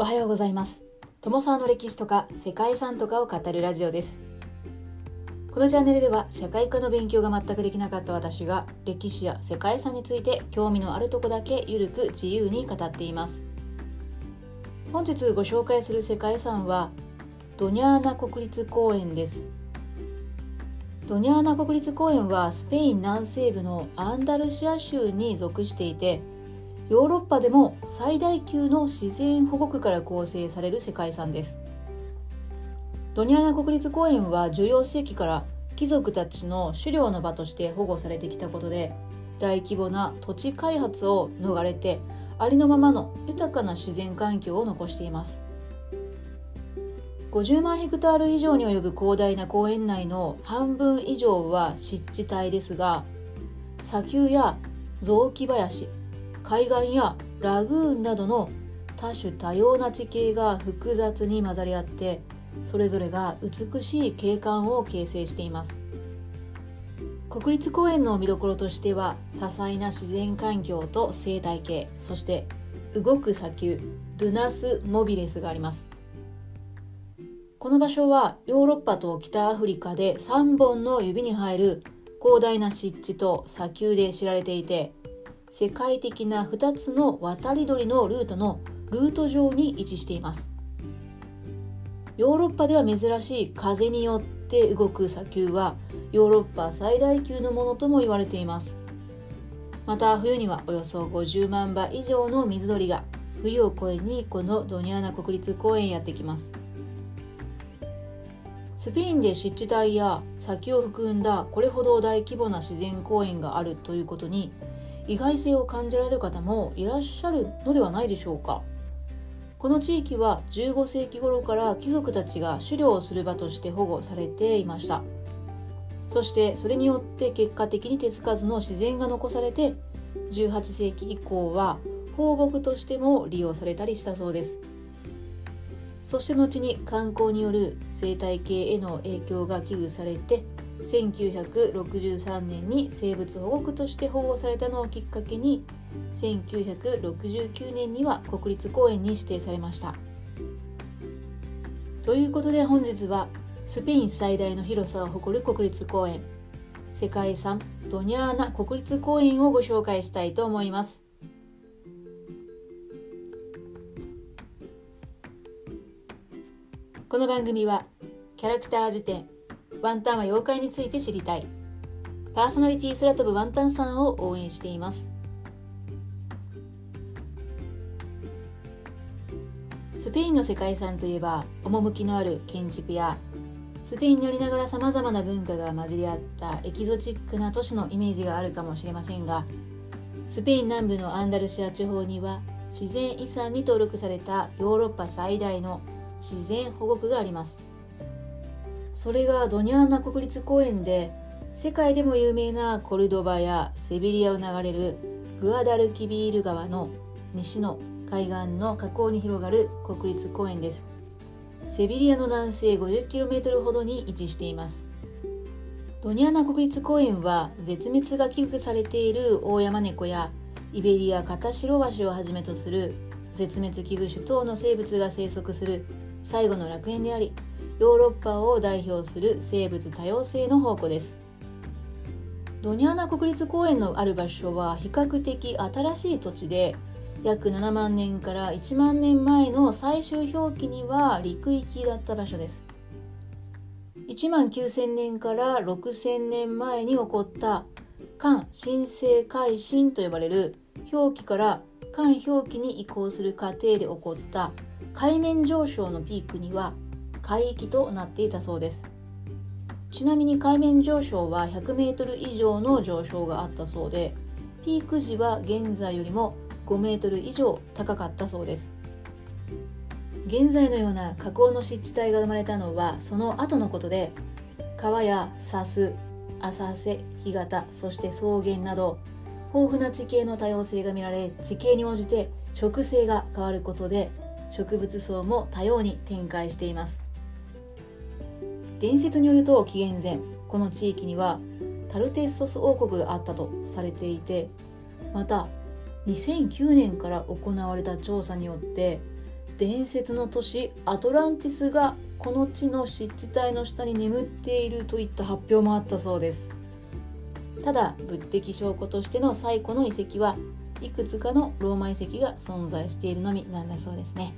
おはようございます。友沢の歴史とか世界遺産とかを語るラジオです。このチャンネルでは社会科の勉強が全くできなかった私が歴史や世界遺産について興味のあるとこだけゆるく自由に語っています。本日ご紹介する世界遺産はドニャーナ国立公園です。ドニャーナ国立公園はスペイン南西部のアンダルシア州に属していてヨーロッパでも最大級の自然保護区から構成される世界遺産です。ドニャーナ国立公園は14世紀から貴族たちの狩猟の場として保護されてきたことで大規模な土地開発を逃れてありのままの豊かな自然環境を残しています。50万ヘクタール以上に及ぶ広大な公園内の半分以上は湿地帯ですが砂丘や雑木林海岸やラグーンなどの多種多様な地形が複雑に混ざり合ってそれぞれが美しい景観を形成しています。国立公園の見どころとしては多彩な自然環境と生態系そして動く砂丘ドゥナス・モビレスがあります。この場所はヨーロッパと北アフリカで3本の指に入る広大な湿地と砂丘で知られていて世界的な2つの渡り鳥のルートのルート上に位置しています。ヨーロッパでは珍しい風によって動く砂丘はヨーロッパ最大級のものとも言われています。また冬にはおよそ50万羽以上の水鳥が冬を越えにこのドニャーナ国立公園やってきます。スペインで湿地帯や砂丘を含んだこれほど大規模な自然公園があるということに意外性を感じられる方もいらっしゃるのではないでしょうか。この地域は15世紀頃から貴族たちが狩猟をする場として保護されていました。そしてそれによって結果的に手つかずの自然が残されて18世紀以降は放牧としても利用されたりしたそうです。そして後に観光による生態系への影響が危惧されて1963年に生物保護区として保護されたのをきっかけに1969年には国立公園に指定されました。ということで本日はスペイン最大の広さを誇る国立公園世界遺産ドニャーナ国立公園をご紹介したいと思います。この番組はキャラクター辞典ワンタンは妖怪について知りたい。パーソナリティ空飛ぶワンタンさんを応援しています。スペインの世界遺産といえば、趣のある建築や、スペインにありながら様々な文化が混じり合ったエキゾチックな都市のイメージがあるかもしれませんが、スペイン南部のアンダルシア地方には、自然遺産に登録されたヨーロッパ最大の自然保護区があります。それがドニャーナ国立公園で世界でも有名なコルドバやセビリアを流れるグアダルキビール川の西の海岸の河口に広がる国立公園です。セビリアの南西 50km ほどに位置しています。ドニャーナ国立公園は絶滅が危惧されているオオヤマネコやイベリアカタシロワシをはじめとする絶滅危惧種等の生物が生息する最後の楽園でありヨーロッパを代表する生物多様性の宝庫です。ドニャーナ国立公園のある場所は比較的新しい土地で約7万年から1万年前の最終表記には陸域だった場所です。1万9000年から6000年前に起こった間新生海進と呼ばれる表記から間表記に移行する過程で起こった海面上昇のピークには海域となっていたそうです。ちなみに海面上昇は 100m 以上の上昇があったそうでピーク時は現在よりも 5m 以上高かったそうです。現在のような河口の湿地帯が生まれたのはその後のことで川や砂州浅瀬干潟そして草原など豊富な地形の多様性が見られ地形に応じて植生が変わることで植物層も多様に展開しています。伝説によると紀元前この地域にはタルテッソス王国があったとされていてまた2009年から行われた調査によって伝説の都市アトランティスがこの地の湿地帯の下に眠っているといった発表もあったそうです。ただ物的証拠としての最古の遺跡はいくつかのローマ遺跡が存在しているのみなんだそうですね。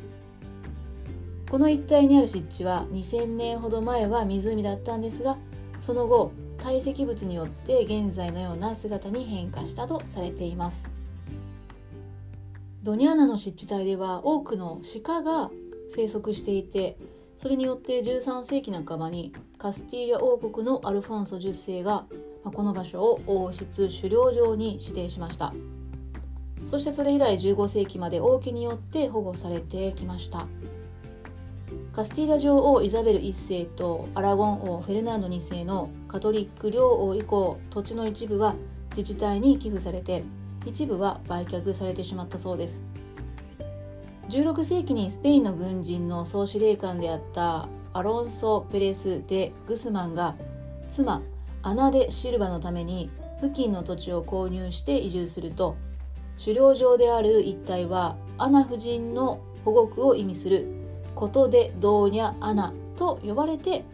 この一帯にある湿地は2000年ほど前は湖だったんですがその後堆積物によって現在のような姿に変化したとされています。ドニャーナの湿地帯では多くの鹿が生息していてそれによって13世紀半ばにカスティーリャ王国のアルフォンソ10世がこの場所を王室狩猟場に指定しました。そしてそれ以来15世紀まで王家によって保護されてきました。カスティーラ女王イザベル1世とアラゴン王フェルナンド2世のカトリック領王以降土地の一部は自治体に寄付されて一部は売却されてしまったそうです。16世紀にスペインの軍人の総司令官であったアロンソ・ペレス・デ・グスマンが妻アナ・デ・シルバのために付近の土地を購入して移住すると狩猟場である一帯はアナ夫人の保護区を意味することでドーニャ・アナと呼ばれて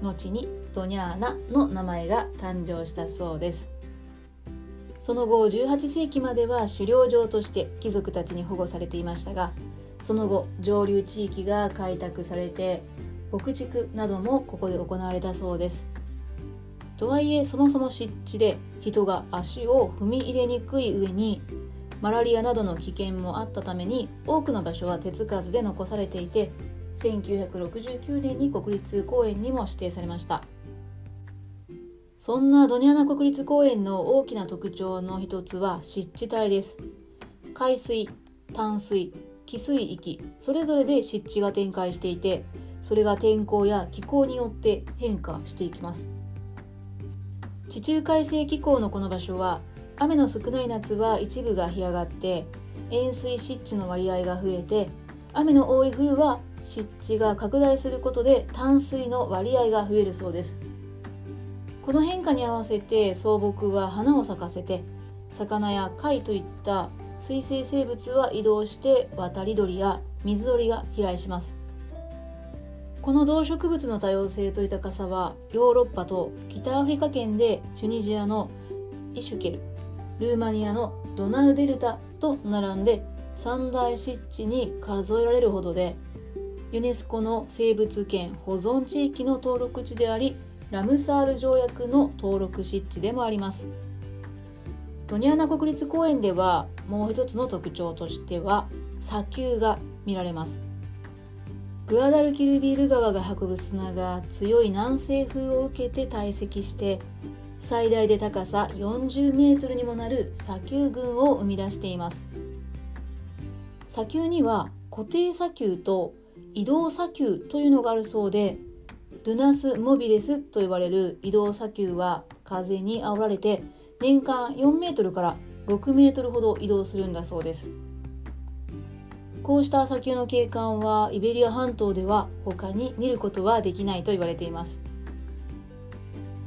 後にドニャーナの名前が誕生したそうです。その後18世紀までは狩猟場として貴族たちに保護されていましたがその後上流地域が開拓されて牧畜などもここで行われたそうです。とはいえそもそも湿地で人が足を踏み入れにくい上にマラリアなどの危険もあったために多くの場所は手つかずで残されていて1969年に国立公園にも指定されましたそんなドニャナ国立公園の大きな特徴の一つは湿地帯です。海水、淡水、汽水域、それぞれで湿地が展開していて、それが天候や気候によって変化していきます。地中海性気候のこの場所は、雨の少ない夏は一部が干上がって、塩水湿地の割合が増えて、雨の多い冬は湿地が拡大することで淡水の割合が増えるそうです。この変化に合わせて草木は花を咲かせて魚や貝といった水生生物は移動して渡り鳥や水鳥が飛来しますこの動植物の多様性と豊かさはヨーロッパと北アフリカ圏でチュニジアのイシュケルルーマニアのドナウデルタと並んで三大湿地に数えられるほどでユネスコの生物圏保存地域の登録地でありラムサール条約の登録湿地でもあります。ドニアナ国立公園ではもう一つの特徴としては砂丘が見られます。グアダルキルビール川が運ぶ砂が強い南西風を受けて堆積して最大で高さ40メートルにもなる砂丘群を生み出しています。砂丘には固定砂丘と移動砂丘というのがあるそうでドゥナス・モビレスと呼ばれる移動砂丘は風に煽られて年間4メートルから6メートルほど移動するんだそうです。こうした砂丘の景観はイベリア半島では他に見ることはできないと言われています。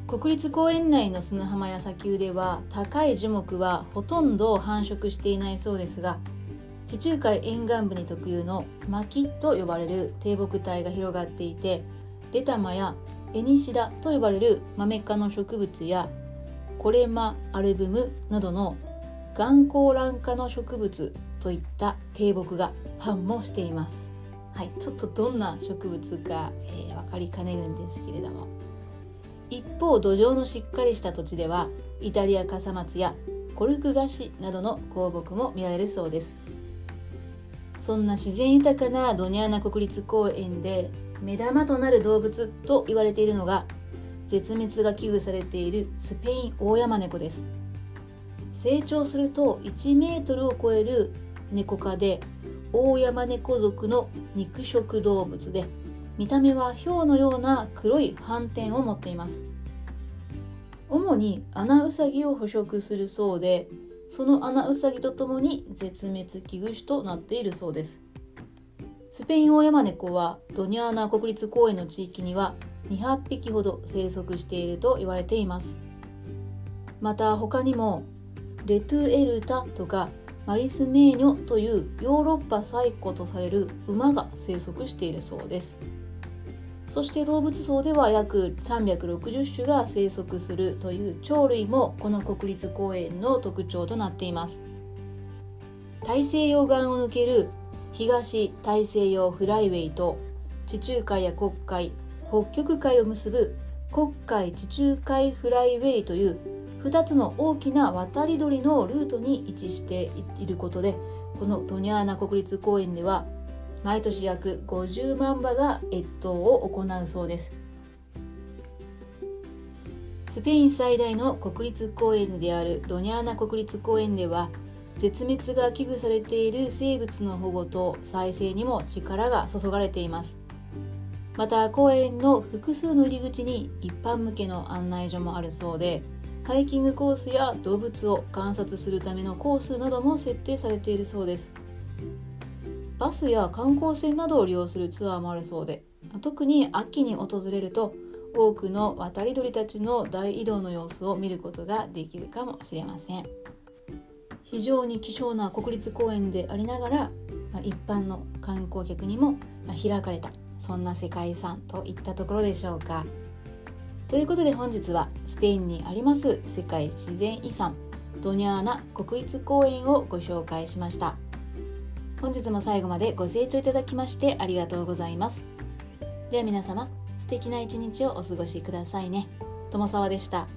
国立公園内の砂浜や砂丘では高い樹木はほとんど繁殖していないそうですが地中海沿岸部に特有の薪と呼ばれる低木帯が広がっていてレタマやエニシダと呼ばれるマメ科の植物やコレマアルブムなどの眼光卵科の植物といった低木が繁茂しています。はい、ちょっとどんな植物か、えー、分かりかねるんですけれども一方土壌のしっかりした土地ではイタリア笠松やコルクガシなどの香木も見られるそうです。そんな自然豊かなドニャーナ国立公園で目玉となる動物と言われているのが絶滅が危惧されているスペインオオヤマネコです。成長すると1メートルを超える猫科でオオヤマネコ属の肉食動物で見た目はヒョウのような黒い斑点を持っています。主にアナウサギを捕食するそうでそのアナウサギとともに絶滅危惧種となっているそうです。スペインオオヤマネコはドニャーナ国立公園の地域には200匹ほど生息していると言われています。また他にもレトゥエルタとかマリスメーニョというヨーロッパ最古とされる馬が生息しているそうです。そして動物層では約360種が生息するという鳥類もこの国立公園の特徴となっています。大西洋岸を抜ける東大西洋フライウェイと地中海や黒海北極海を結ぶ黒海地中海フライウェイという2つの大きな渡り鳥のルートに位置していることでこのドニャーナ国立公園では毎年約50万羽が越冬を行うそうです。スペイン最大の国立公園であるドニャーナ国立公園では絶滅が危惧されている生物の保護と再生にも力が注がれています。また公園の複数の入り口に一般向けの案内所もあるそうでハイキングコースや動物を観察するためのコースなども設定されているそうです。バスや観光船などを利用するツアーもあるそうで特に秋に訪れると多くの渡り鳥たちの大移動の様子を見ることができるかもしれません非常に希少な国立公園でありながら一般の観光客にも開かれたそんな世界遺産といったところでしょうか。ということで本日はスペインにあります世界自然遺産ドニャーナ国立公園をご紹介しました本日も最後までご清聴いただきましてありがとうございます。では皆様素敵な一日をお過ごしくださいね。友沢でした。